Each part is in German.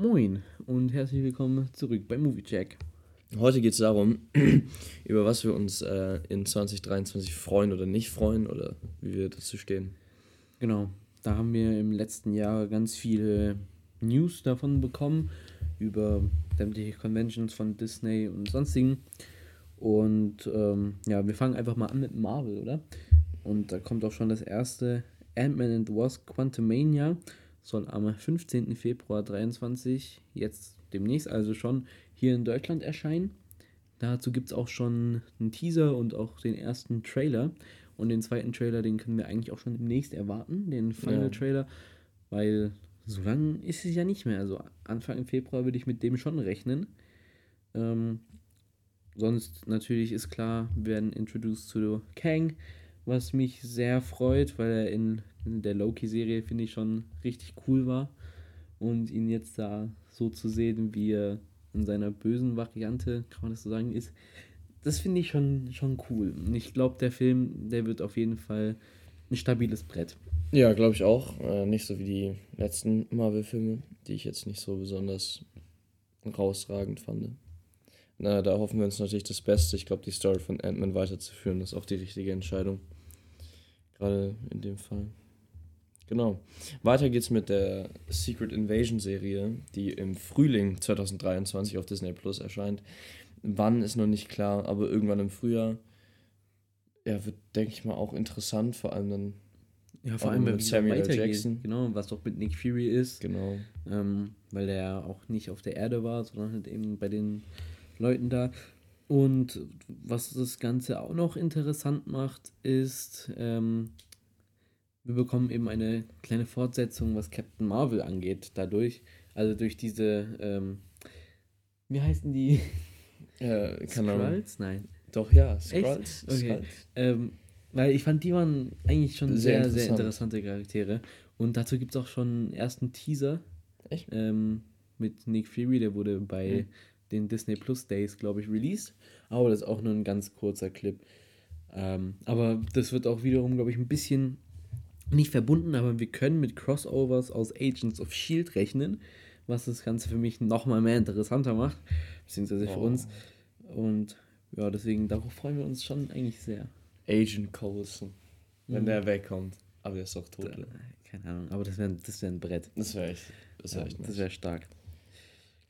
Moin und herzlich willkommen zurück bei Movie Check. Heute geht es darum, über was wir uns äh, in 2023 freuen oder nicht freuen oder wie wir dazu stehen. Genau, da haben wir im letzten Jahr ganz viele News davon bekommen, über sämtliche Conventions von Disney und sonstigen. Und ähm, ja, wir fangen einfach mal an mit Marvel, oder? Und da kommt auch schon das erste Ant-Man and the Wasp Quantumania. Soll am 15. Februar 23, jetzt demnächst also schon, hier in Deutschland erscheinen. Dazu gibt es auch schon einen Teaser und auch den ersten Trailer. Und den zweiten Trailer, den können wir eigentlich auch schon demnächst erwarten, den Final ja. Trailer, weil so lange ist es ja nicht mehr. Also Anfang Februar würde ich mit dem schon rechnen. Ähm, sonst natürlich ist klar, wir werden introduced zu Kang, was mich sehr freut, weil er in, in der Loki-Serie, finde ich, schon richtig cool war. Und ihn jetzt da so zu sehen, wie er in seiner bösen Variante, kann man das so sagen, ist, das finde ich schon, schon cool. Und ich glaube, der Film, der wird auf jeden Fall ein stabiles Brett. Ja, glaube ich auch. Äh, nicht so wie die letzten Marvel-Filme, die ich jetzt nicht so besonders rausragend fand. Na, da hoffen wir uns natürlich das Beste. Ich glaube, die Story von Ant-Man weiterzuführen, ist auch die richtige Entscheidung. Gerade in dem Fall. Genau. Weiter geht's mit der Secret Invasion Serie, die im Frühling 2023 auf Disney Plus erscheint. Wann ist noch nicht klar, aber irgendwann im Frühjahr. Ja, wird, denke ich mal, auch interessant, vor allem dann. Ja, vor allem mit Samuel Jackson. Genau, was doch mit Nick Fury ist. Genau. Ähm, weil der auch nicht auf der Erde war, sondern halt eben bei den Leuten da. Und was das Ganze auch noch interessant macht, ist, ähm, wir bekommen eben eine kleine Fortsetzung, was Captain Marvel angeht, dadurch. Also durch diese, ähm, wie heißen die? Äh, Skrulls? Nein. Doch, ja, Skrulls. Okay. Ähm, weil ich fand, die waren eigentlich schon sehr, sehr, sehr interessante Charaktere. Und dazu gibt es auch schon einen ersten Teaser. Echt? Ähm, mit Nick Fury, der wurde bei mhm. Den Disney Plus Days, glaube ich, released. Aber das ist auch nur ein ganz kurzer Clip. Ähm, aber das wird auch wiederum, glaube ich, ein bisschen nicht verbunden, aber wir können mit Crossovers aus Agents of Shield rechnen, was das Ganze für mich nochmal mehr interessanter macht, beziehungsweise für oh. uns. Und ja, deswegen, darauf freuen wir uns schon eigentlich sehr. Agent Coulson, wenn mhm. der wegkommt. Aber der ist doch tot. Da, keine Ahnung, aber das wäre das wär ein Brett. Das wäre echt, das wäre ja, Das wäre stark.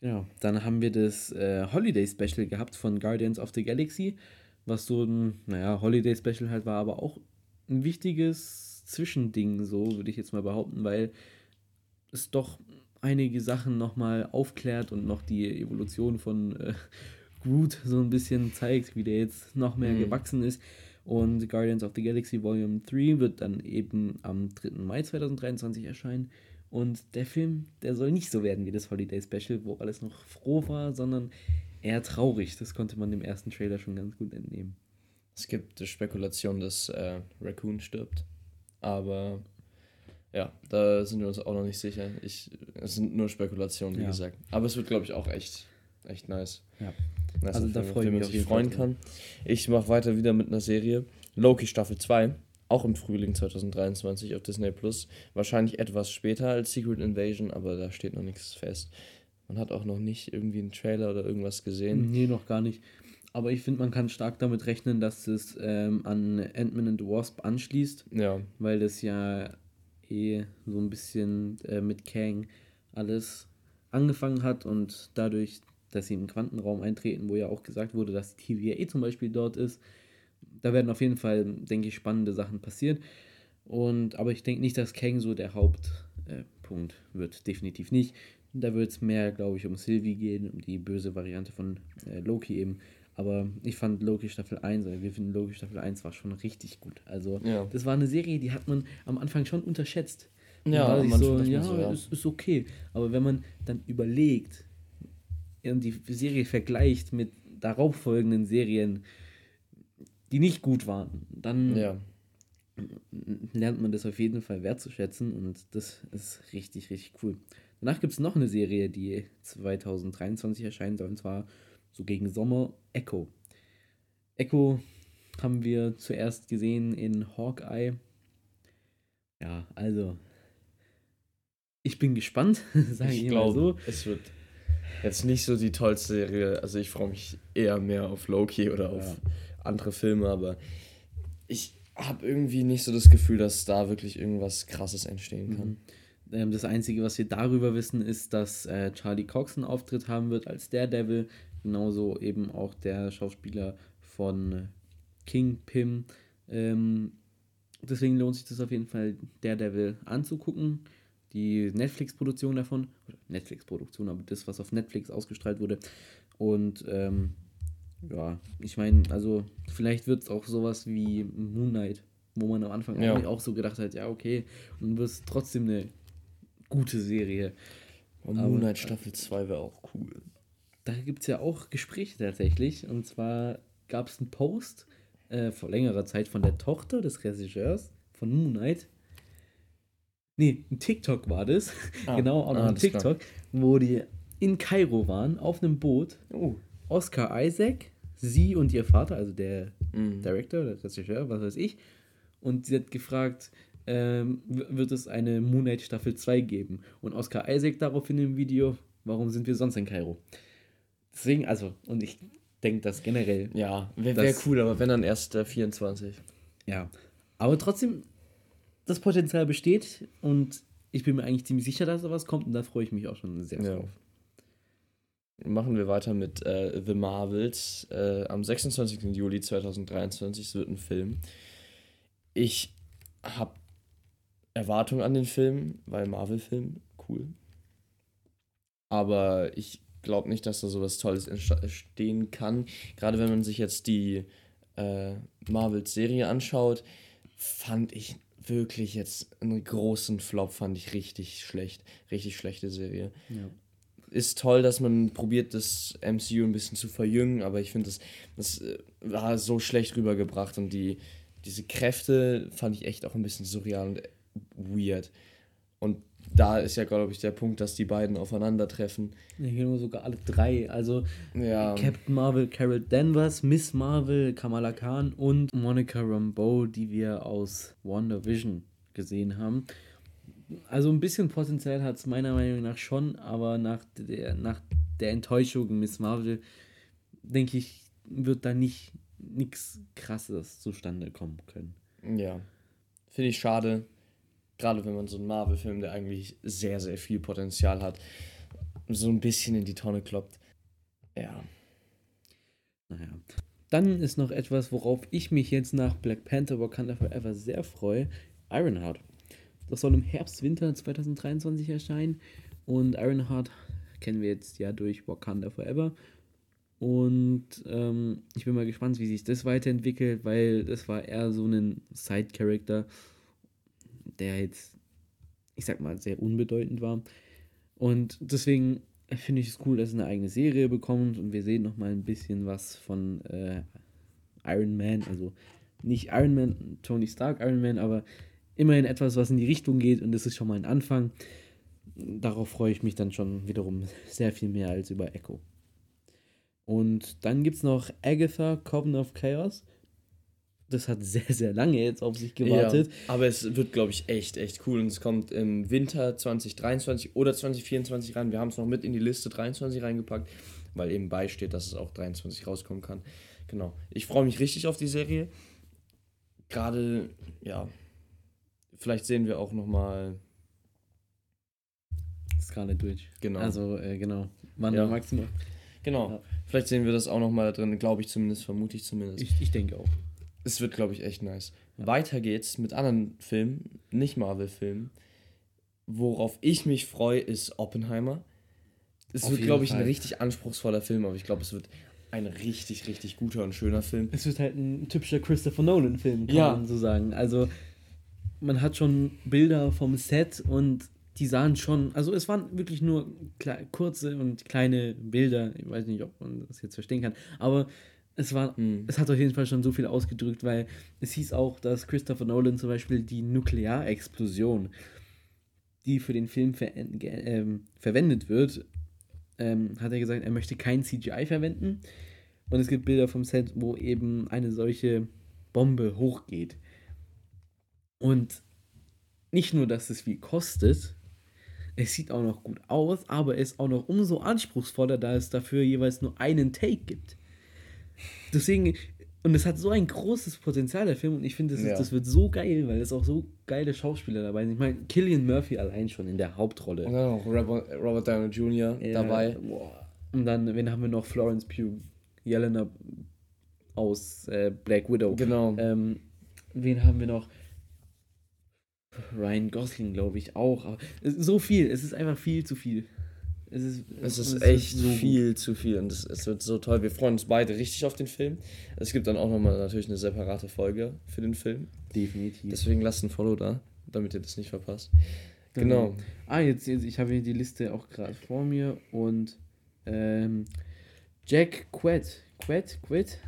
Genau, dann haben wir das äh, Holiday Special gehabt von Guardians of the Galaxy, was so ein, naja, Holiday Special halt war, aber auch ein wichtiges Zwischending, so würde ich jetzt mal behaupten, weil es doch einige Sachen nochmal aufklärt und noch die Evolution von äh, Groot so ein bisschen zeigt, wie der jetzt noch mehr mhm. gewachsen ist. Und Guardians of the Galaxy Volume 3 wird dann eben am 3. Mai 2023 erscheinen. Und der Film, der soll nicht so werden wie das Holiday Special, wo alles noch froh war, sondern eher traurig. Das konnte man dem ersten Trailer schon ganz gut entnehmen. Es gibt die Spekulation, dass äh, Raccoon stirbt. Aber ja, da sind wir uns auch noch nicht sicher. Ich, es sind nur Spekulationen, wie ja. gesagt. Aber es wird, glaube ich, auch echt, echt nice. Ja. Nice also da freue ich mich, auf jeden freuen kann. Ich mache weiter wieder mit einer Serie. Loki Staffel 2, auch im Frühling 2023 auf Disney Plus. Wahrscheinlich etwas später als Secret Invasion, aber da steht noch nichts fest. Man hat auch noch nicht irgendwie einen Trailer oder irgendwas gesehen. Nee, noch gar nicht. Aber ich finde, man kann stark damit rechnen, dass es ähm, an Ant-Man and the Wasp anschließt. Ja. Weil das ja eh so ein bisschen äh, mit Kang alles angefangen hat und dadurch, dass sie im Quantenraum eintreten, wo ja auch gesagt wurde, dass TVA eh zum Beispiel dort ist, da werden auf jeden Fall, denke ich, spannende Sachen passieren. Und, aber ich denke nicht, dass Kang so der Hauptpunkt äh, wird. Definitiv nicht. Da wird es mehr, glaube ich, um Sylvie gehen, um die böse Variante von äh, Loki eben. Aber ich fand Loki Staffel 1, oder wir finden Loki Staffel 1 war schon richtig gut. Also, ja. das war eine Serie, die hat man am Anfang schon unterschätzt. Ja, man so, ja, so, ja. Ist, ist okay. Aber wenn man dann überlegt und die Serie vergleicht mit darauffolgenden Serien, die nicht gut waren, dann ja. lernt man das auf jeden Fall wertzuschätzen und das ist richtig, richtig cool. Danach gibt es noch eine Serie, die 2023 erscheinen soll, und zwar so gegen Sommer, Echo. Echo haben wir zuerst gesehen in Hawkeye. Ja, also. ich bin gespannt, sage ich, ich glaube, so. Es wird jetzt nicht so die tollste Serie. Also ich freue mich eher mehr auf Loki oder auf ja. andere Filme, aber ich habe irgendwie nicht so das Gefühl, dass da wirklich irgendwas Krasses entstehen kann. Mhm. Ähm, das Einzige, was wir darüber wissen, ist, dass äh, Charlie Cox einen Auftritt haben wird als Daredevil. Genauso eben auch der Schauspieler von King Pym. Ähm, deswegen lohnt sich das auf jeden Fall, Daredevil anzugucken. Die Netflix-Produktion davon, Netflix-Produktion, aber das, was auf Netflix ausgestrahlt wurde. Und ähm, ja, ich meine, also vielleicht wird es auch sowas wie Moon Knight, wo man am Anfang ja. auch so gedacht hat, ja, okay, und wird es trotzdem eine gute Serie. Und Moon Knight Staffel 2 wäre auch cool. Da gibt es ja auch Gespräche tatsächlich. Und zwar gab es einen Post äh, vor längerer Zeit von der Tochter des Regisseurs von Moon Knight. Nee, ein TikTok war das. Ah, genau, auch noch ah, ein TikTok, wo die in Kairo waren, auf einem Boot. Oh. Oscar Isaac, sie und ihr Vater, also der mhm. Director, der Regisseur, was weiß ich. Und sie hat gefragt, ähm, wird es eine Moon Knight Staffel 2 geben. Und Oscar Isaac daraufhin im Video, warum sind wir sonst in Kairo? Deswegen, also, und ich denke das generell. Ja, wäre wär cool, aber wenn dann erst äh, 24. Ja, aber trotzdem, das Potenzial besteht und ich bin mir eigentlich ziemlich sicher, dass da was kommt und da freue ich mich auch schon sehr ja. drauf. Machen wir weiter mit äh, The Marvels. Äh, am 26. Juli 2023 es wird ein Film. Ich habe Erwartung an den Film, weil Marvel-Film, cool. Aber ich glaube nicht, dass da sowas Tolles entstehen kann. Gerade wenn man sich jetzt die äh, Marvel-Serie anschaut, fand ich wirklich jetzt einen großen Flop, fand ich richtig schlecht. Richtig schlechte Serie. Ja. Ist toll, dass man probiert, das MCU ein bisschen zu verjüngen, aber ich finde, das, das äh, war so schlecht rübergebracht und die, diese Kräfte fand ich echt auch ein bisschen surreal und weird. Und da ist ja, glaube ich, der Punkt, dass die beiden aufeinandertreffen. Ja, genau, sogar alle drei. Also ja. Captain Marvel, Carol Danvers, Miss Marvel, Kamala Khan und Monica Rambeau, die wir aus WandaVision gesehen haben. Also ein bisschen Potenzial hat es meiner Meinung nach schon, aber nach der, nach der Enttäuschung Miss Marvel, denke ich, wird da nicht nichts Krasses zustande kommen können. Ja, finde ich schade gerade wenn man so einen Marvel-Film, der eigentlich sehr, sehr viel Potenzial hat, so ein bisschen in die Tonne kloppt. Ja. Naja. Dann ist noch etwas, worauf ich mich jetzt nach Black Panther Wakanda Forever sehr freue: Ironheart. Das soll im Herbst, Winter 2023 erscheinen. Und Ironheart kennen wir jetzt ja durch Wakanda Forever. Und ähm, ich bin mal gespannt, wie sich das weiterentwickelt, weil das war eher so ein Side-Character der jetzt, ich sag mal, sehr unbedeutend war. Und deswegen finde ich es cool, dass es eine eigene Serie bekommt und wir sehen nochmal ein bisschen was von äh, Iron Man, also nicht Iron Man, Tony Stark Iron Man, aber immerhin etwas, was in die Richtung geht und das ist schon mal ein Anfang. Darauf freue ich mich dann schon wiederum sehr viel mehr als über Echo. Und dann gibt es noch Agatha, Coven of Chaos das hat sehr, sehr lange jetzt auf sich gewartet. Ja, aber es wird, glaube ich, echt, echt cool. Und es kommt im Winter 2023 oder 2024 rein. Wir haben es noch mit in die Liste 23 reingepackt, weil eben beisteht, dass es auch 23 rauskommen kann. Genau. Ich freue mich richtig auf die Serie. Gerade, ja, vielleicht sehen wir auch noch mal Scarlet Witch. Genau. Also, äh, genau. Wann ja. maximal. Genau. Ja. Vielleicht sehen wir das auch noch mal drin, glaube ich zumindest, vermute ich zumindest. Ich, ich denke auch. Es wird, glaube ich, echt nice. Ja. Weiter geht's mit anderen Filmen, nicht Marvel-Filmen. Worauf ich mich freue, ist Oppenheimer. Es Auf wird, glaube ich, Fall. ein richtig anspruchsvoller Film, aber ich glaube, es wird ein richtig, richtig guter und schöner Film. Es wird halt ein typischer Christopher Nolan-Film, kann ja. man so sagen. Also, man hat schon Bilder vom Set und die sahen schon, also es waren wirklich nur kurze und kleine Bilder. Ich weiß nicht, ob man das jetzt verstehen kann, aber es war, mhm. es hat auf jeden Fall schon so viel ausgedrückt, weil es hieß auch, dass Christopher Nolan zum Beispiel die Nuklearexplosion, die für den Film ver ähm, verwendet wird, ähm, hat er gesagt, er möchte kein CGI verwenden. Und es gibt Bilder vom Set, wo eben eine solche Bombe hochgeht. Und nicht nur, dass es viel kostet, es sieht auch noch gut aus, aber es ist auch noch umso anspruchsvoller, da es dafür jeweils nur einen Take gibt. Deswegen, und es hat so ein großes Potenzial, der Film, und ich finde, das, ja. das wird so geil, weil es auch so geile Schauspieler dabei sind. Ich meine, Killian Murphy allein schon in der Hauptrolle. Und dann auch Robert, Robert Downey Jr. Ja, dabei. Boah. Und dann, wen haben wir noch? Florence Pugh, Jelena aus äh, Black Widow. Genau. Ähm, wen haben wir noch? Ryan Gosling, glaube ich, auch. Aber so viel, es ist einfach viel zu viel. Es ist, es ist es echt so viel gut. zu viel und es, es, wird so toll. Wir freuen uns beide richtig auf den Film. Es gibt dann auch nochmal natürlich eine separate Folge für den Film. Definitiv. Deswegen lasst ein Follow da, damit ihr das nicht verpasst. Genau. genau. Ah, jetzt, jetzt ich habe hier die Liste auch gerade vor mir und ähm, Jack Quaid. Quaid? Quaid?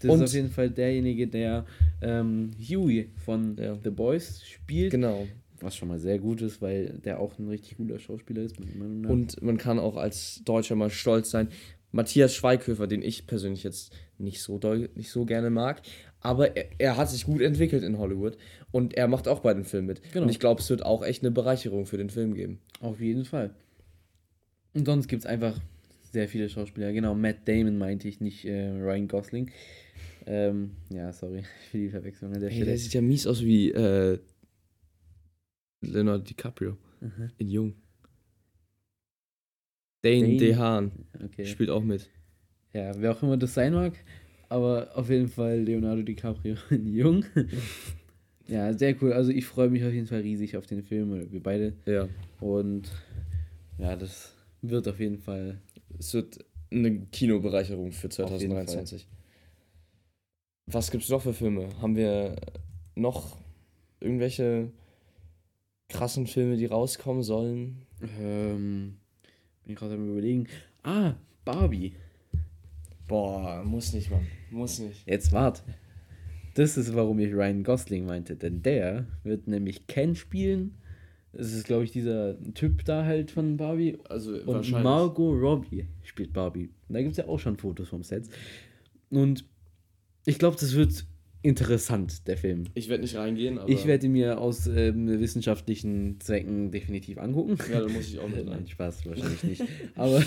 Das und ist auf jeden Fall derjenige, der ähm, Huey von ja. The Boys spielt. Genau. Was schon mal sehr gut ist, weil der auch ein richtig guter Schauspieler ist. Und man kann auch als Deutscher mal stolz sein. Matthias Schweighöfer, den ich persönlich jetzt nicht so doll, nicht so gerne mag, aber er, er, hat sich gut entwickelt in Hollywood und er macht auch bei den Filmen mit. Genau. Und ich glaube, es wird auch echt eine Bereicherung für den Film geben. Auf jeden Fall. Und sonst gibt es einfach sehr viele Schauspieler. Genau, Matt Damon meinte ich, nicht äh, Ryan Gosling. Ähm, ja, sorry für die Verwechslung an der hey, Stelle. Der sieht ja mies aus wie äh, Leonardo DiCaprio mhm. in Jung. Dane, Dane DeHaan okay. spielt auch mit. Ja, wer auch immer das sein mag, aber auf jeden Fall Leonardo DiCaprio in Jung. ja, sehr cool. Also ich freue mich auf jeden Fall riesig auf den Film, oder wir beide. Ja. Und ja, das wird auf jeden Fall. Es wird eine Kinobereicherung für 2023. Was gibt es noch für Filme? Haben wir noch irgendwelche krassen Filme, die rauskommen sollen? Ähm, bin ich gerade am überlegen. Ah, Barbie. Boah, muss nicht, Mann. Muss nicht. Jetzt wart. Das ist, warum ich Ryan Gosling meinte. Denn der wird nämlich Ken spielen. Das ist, glaube ich, dieser Typ da halt von Barbie. Also Und Margot Robbie spielt Barbie. Da gibt es ja auch schon Fotos vom Set. Und ich glaube, das wird interessant, der Film. Ich werde nicht reingehen, aber. Ich werde mir aus ähm, wissenschaftlichen Zwecken definitiv angucken. Ja, dann muss ich auch mit. Nein, Spaß, wahrscheinlich nicht. Aber,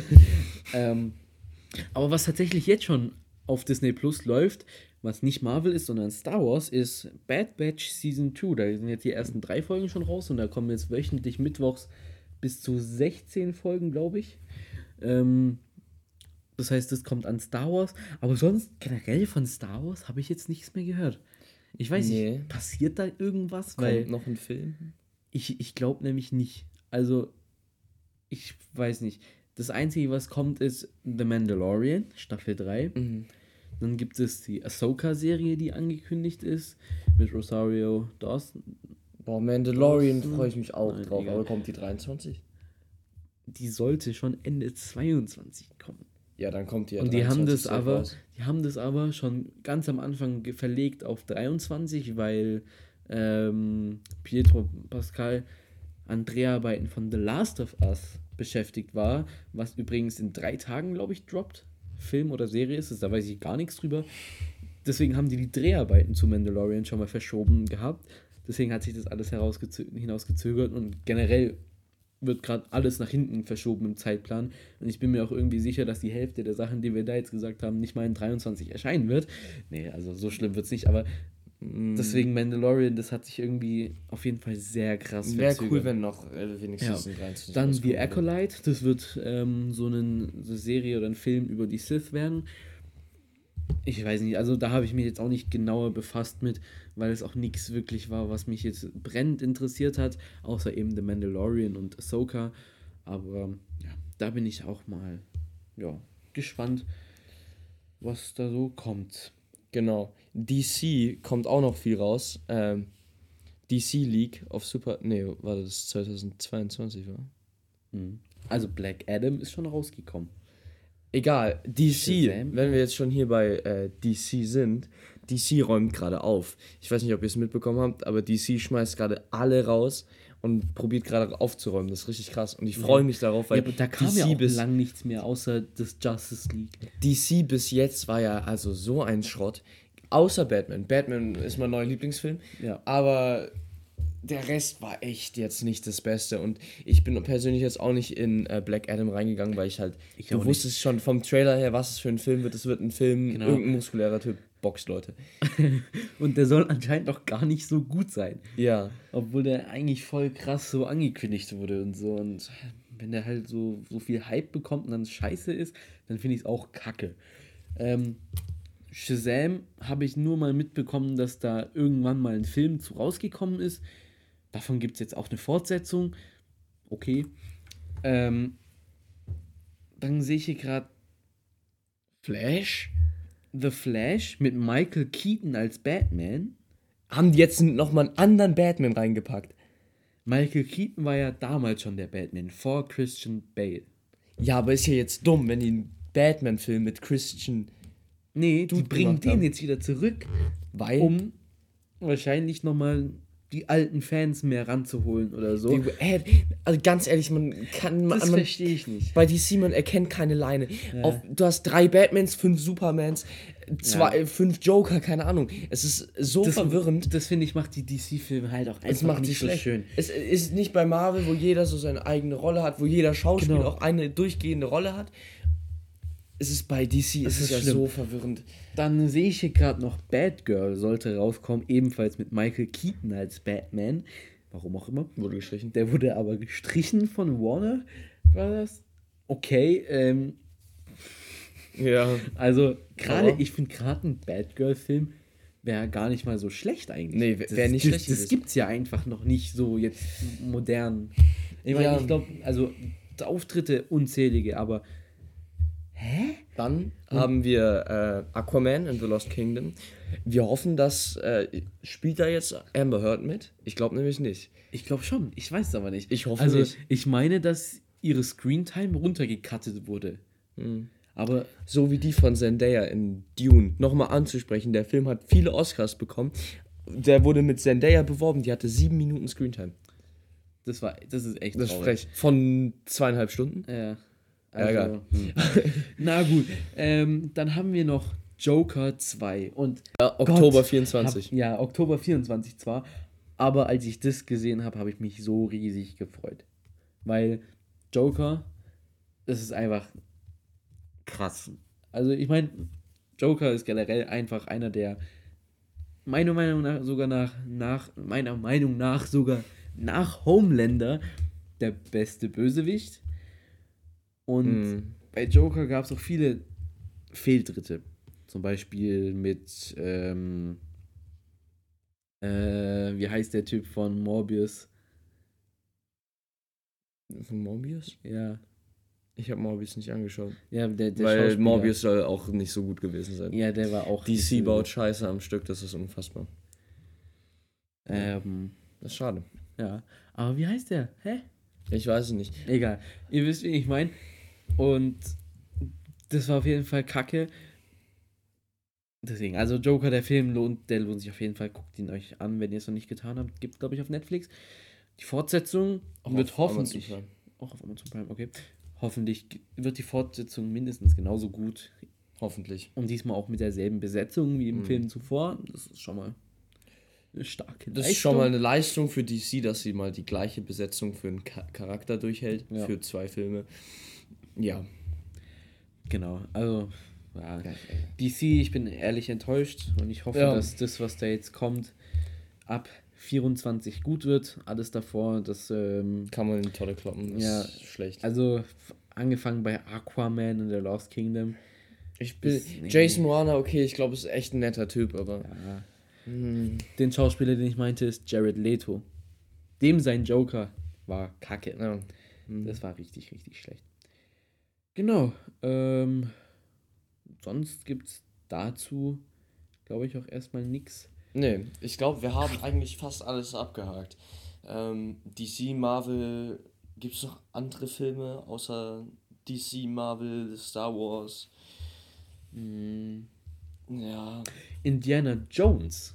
ähm, aber was tatsächlich jetzt schon auf Disney Plus läuft, was nicht Marvel ist, sondern Star Wars, ist Bad Batch Season 2. Da sind jetzt die ersten drei Folgen schon raus und da kommen jetzt wöchentlich mittwochs bis zu 16 Folgen, glaube ich. Ähm, das heißt, es kommt an Star Wars. Aber sonst generell von Star Wars habe ich jetzt nichts mehr gehört. Ich weiß nee. nicht, passiert da irgendwas? Kommt weil noch ein Film? Ich, ich glaube nämlich nicht. Also, ich weiß nicht. Das Einzige, was kommt, ist The Mandalorian, Staffel 3. Mhm. Dann gibt es die Ahsoka-Serie, die angekündigt ist, mit Rosario Dawson. Boah, Mandalorian freue ich mich auch Nein, drauf. Egal. Aber kommt die 23? Die sollte schon Ende 22 kommen. Ja, dann kommt die ja Und die haben das aber, raus. die haben das aber schon ganz am Anfang verlegt auf 23, weil ähm, Pietro Pascal an Dreharbeiten von The Last of Us beschäftigt war, was übrigens in drei Tagen, glaube ich, droppt. Film oder Serie ist es, da weiß ich gar nichts drüber. Deswegen haben die die Dreharbeiten zu Mandalorian schon mal verschoben gehabt. Deswegen hat sich das alles hinausgezögert und generell wird gerade alles nach hinten verschoben im Zeitplan. Und ich bin mir auch irgendwie sicher, dass die Hälfte der Sachen, die wir da jetzt gesagt haben, nicht mal in 23 erscheinen wird. Nee, also so schlimm wird es nicht, aber mm. deswegen Mandalorian, das hat sich irgendwie auf jeden Fall sehr krass Wäre cool, wenn noch äh, wenigstens ja. in 23 Dann The Acolyte, das wird ähm, so eine Serie oder ein Film über die Sith werden ich weiß nicht, also da habe ich mich jetzt auch nicht genauer befasst mit, weil es auch nichts wirklich war, was mich jetzt brennend interessiert hat, außer eben The Mandalorian und Ahsoka. Aber ja, da bin ich auch mal ja, gespannt, was da so kommt. Genau. DC kommt auch noch viel raus. Ähm, DC League auf Super. Nee, war das 2022, war? Mhm. Also Black Adam ist schon rausgekommen. Egal, DC, wenn wir jetzt schon hier bei äh, DC sind, DC räumt gerade auf. Ich weiß nicht, ob ihr es mitbekommen habt, aber DC schmeißt gerade alle raus und probiert gerade aufzuräumen. Das ist richtig krass. Und ich freue mich darauf, weil ja, aber da kam DC ja auch bis lang nichts mehr, außer das Justice League. DC bis jetzt war ja also so ein Schrott. Außer Batman. Batman ist mein neuer Lieblingsfilm. Ja. Aber der Rest war echt jetzt nicht das Beste. Und ich bin persönlich jetzt auch nicht in äh, Black Adam reingegangen, weil ich halt, ich du wusstest nicht. schon vom Trailer her, was es für ein Film wird. Es wird ein Film, genau. irgendein muskulärer Typ boxt Leute. und der soll anscheinend auch gar nicht so gut sein. Ja. Obwohl der eigentlich voll krass so angekündigt wurde und so. Und wenn der halt so, so viel Hype bekommt und dann scheiße ist, dann finde ich es auch kacke. Ähm, Shazam habe ich nur mal mitbekommen, dass da irgendwann mal ein Film zu rausgekommen ist. Davon gibt es jetzt auch eine Fortsetzung. Okay. Ähm, dann sehe ich hier gerade Flash. The Flash mit Michael Keaton als Batman. Haben die jetzt nochmal einen anderen Batman reingepackt? Michael Keaton war ja damals schon der Batman, vor Christian Bale. Ja, aber ist ja jetzt dumm, wenn die einen Batman-Film mit Christian. Nee, die bringen den jetzt wieder zurück, weil. Um wahrscheinlich nochmal die alten Fans mehr ranzuholen oder so. Die, äh, also ganz ehrlich, man kann. Man, das verstehe ich nicht. Bei DC, man erkennt keine Leine. Ja. Auf, du hast drei Batmans, fünf Supermans, zwei, ja. fünf Joker, keine Ahnung. Es ist so das, verwirrend. Das finde ich, macht die DC-Filme halt auch einfach es macht nicht so schlecht. schön. Es ist nicht bei Marvel, wo jeder so seine eigene Rolle hat, wo jeder Schauspieler genau. auch eine durchgehende Rolle hat. Es ist bei DC, es ist, ist ja so verwirrend. Dann sehe ich hier gerade noch Batgirl sollte rauskommen, ebenfalls mit Michael Keaton als Batman. Warum auch immer. Wurde gestrichen. Der wurde aber gestrichen von Warner. War das? Okay, ähm. Ja. Also, gerade, ich finde gerade ein Batgirl-Film wäre gar nicht mal so schlecht eigentlich. Nee, wäre nicht das, schlecht. Das, das gibt's ja einfach noch nicht so jetzt modern. Ich meine, ja. ich glaube, also Auftritte unzählige, aber Hä? Dann hm. haben wir äh, Aquaman in The Lost Kingdom. Wir hoffen, dass. Äh, spielt da jetzt Amber Heard mit? Ich glaube nämlich nicht. Ich glaube schon. Ich weiß es aber nicht. Ich hoffe also, nicht. Ich meine, dass ihre Screentime runtergekattet wurde. Hm. Aber so wie die von Zendaya in Dune nochmal anzusprechen, der Film hat viele Oscars bekommen. Der wurde mit Zendaya beworben, die hatte sieben Minuten Screentime. Das war, das ist echt. Das ist frech. Von zweieinhalb Stunden? Ja. Also, hm. Na gut, ähm, dann haben wir noch Joker 2 und ja, Oktober Gott, 24. Hab, ja, Oktober 24 zwar, aber als ich das gesehen habe, habe ich mich so riesig gefreut. Weil Joker, das ist einfach krass. Also ich meine, Joker ist generell einfach einer der meiner Meinung nach sogar nach, nach meiner Meinung nach sogar nach Homelander der beste Bösewicht und mhm. bei Joker gab es auch viele Fehltritte. Zum Beispiel mit, ähm, äh, wie heißt der Typ von Morbius? Von Morbius? Ja. Ich habe Morbius nicht angeschaut. Ja, der, der Weil Morbius soll auch nicht so gut gewesen sein. Ja, der war auch. DC baut Scheiße am Stück, das ist unfassbar. Ähm, das ist schade. Ja. Aber wie heißt der? Hä? Ich weiß es nicht. Egal. Ihr wisst, wie ich meine. Und das war auf jeden Fall kacke. Deswegen, also Joker, der Film lohnt, der lohnt sich auf jeden Fall. Guckt ihn euch an, wenn ihr es noch nicht getan habt. Gibt, glaube ich, auf Netflix. Die Fortsetzung auch wird hoffentlich. Auch auf Amazon Prime, okay. Hoffentlich wird die Fortsetzung mindestens genauso gut. Hoffentlich. Und diesmal auch mit derselben Besetzung wie im mhm. Film zuvor. Das ist schon mal eine starke Das ist schon mal eine Leistung für DC, dass sie mal die gleiche Besetzung für einen Charakter durchhält. Ja. Für zwei Filme. Ja. Genau, also ja, DC, ich bin ehrlich enttäuscht und ich hoffe, ja. dass das, was da jetzt kommt, ab 24 gut wird. Alles davor, das ähm, kann man in tolle kloppen. ja, schlecht. Also angefangen bei Aquaman in The Lost Kingdom. Ich bin nee. Jason Warner, okay, ich glaube, ist echt ein netter Typ, aber ja. hm. den Schauspieler, den ich meinte, ist Jared Leto. Dem sein Joker war Kacke. Ja. Hm. Das war richtig, richtig schlecht. Genau. Ähm, sonst gibt es dazu, glaube ich, auch erstmal nichts. Nee, ich glaube, wir haben eigentlich fast alles abgehakt. Ähm, DC, Marvel, gibt es noch andere Filme außer DC, Marvel, Star Wars? Hm. Ja. Indiana Jones.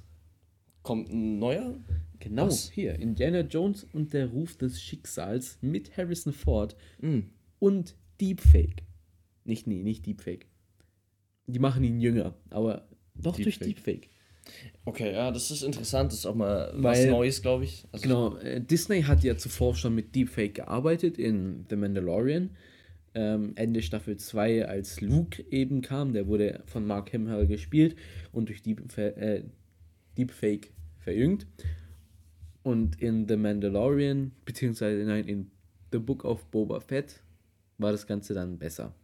Kommt ein neuer? Genau, Was? hier. Indiana Jones und der Ruf des Schicksals mit Harrison Ford mm. und Deepfake. Nicht, nee, nicht Deepfake. Die machen ihn jünger, aber doch Deepfake. durch Deepfake. Okay, ja, das ist interessant, das ist auch mal Weil, was Neues, glaube ich. Also genau, äh, Disney hat ja zuvor schon mit Deepfake gearbeitet in The Mandalorian. Ähm, Ende Staffel 2, als Luke eben kam, der wurde von Mark Hamill gespielt und durch Deep, äh, Deepfake verjüngt. Und in The Mandalorian, beziehungsweise nein, in The Book of Boba Fett war das Ganze dann besser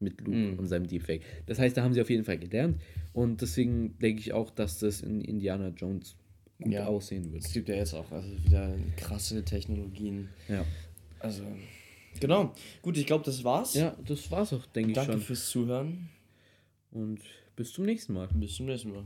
mit Luke mm. und seinem Deepfake. Das heißt, da haben sie auf jeden Fall gelernt und deswegen denke ich auch, dass das in Indiana Jones gut ja, aussehen wird. Es gibt ja jetzt auch also wieder krasse Technologien. Ja. Also, genau. Gut, ich glaube, das war's. Ja, das war's auch, denke ich schon. Danke fürs Zuhören. Und bis zum nächsten Mal. Bis zum nächsten Mal.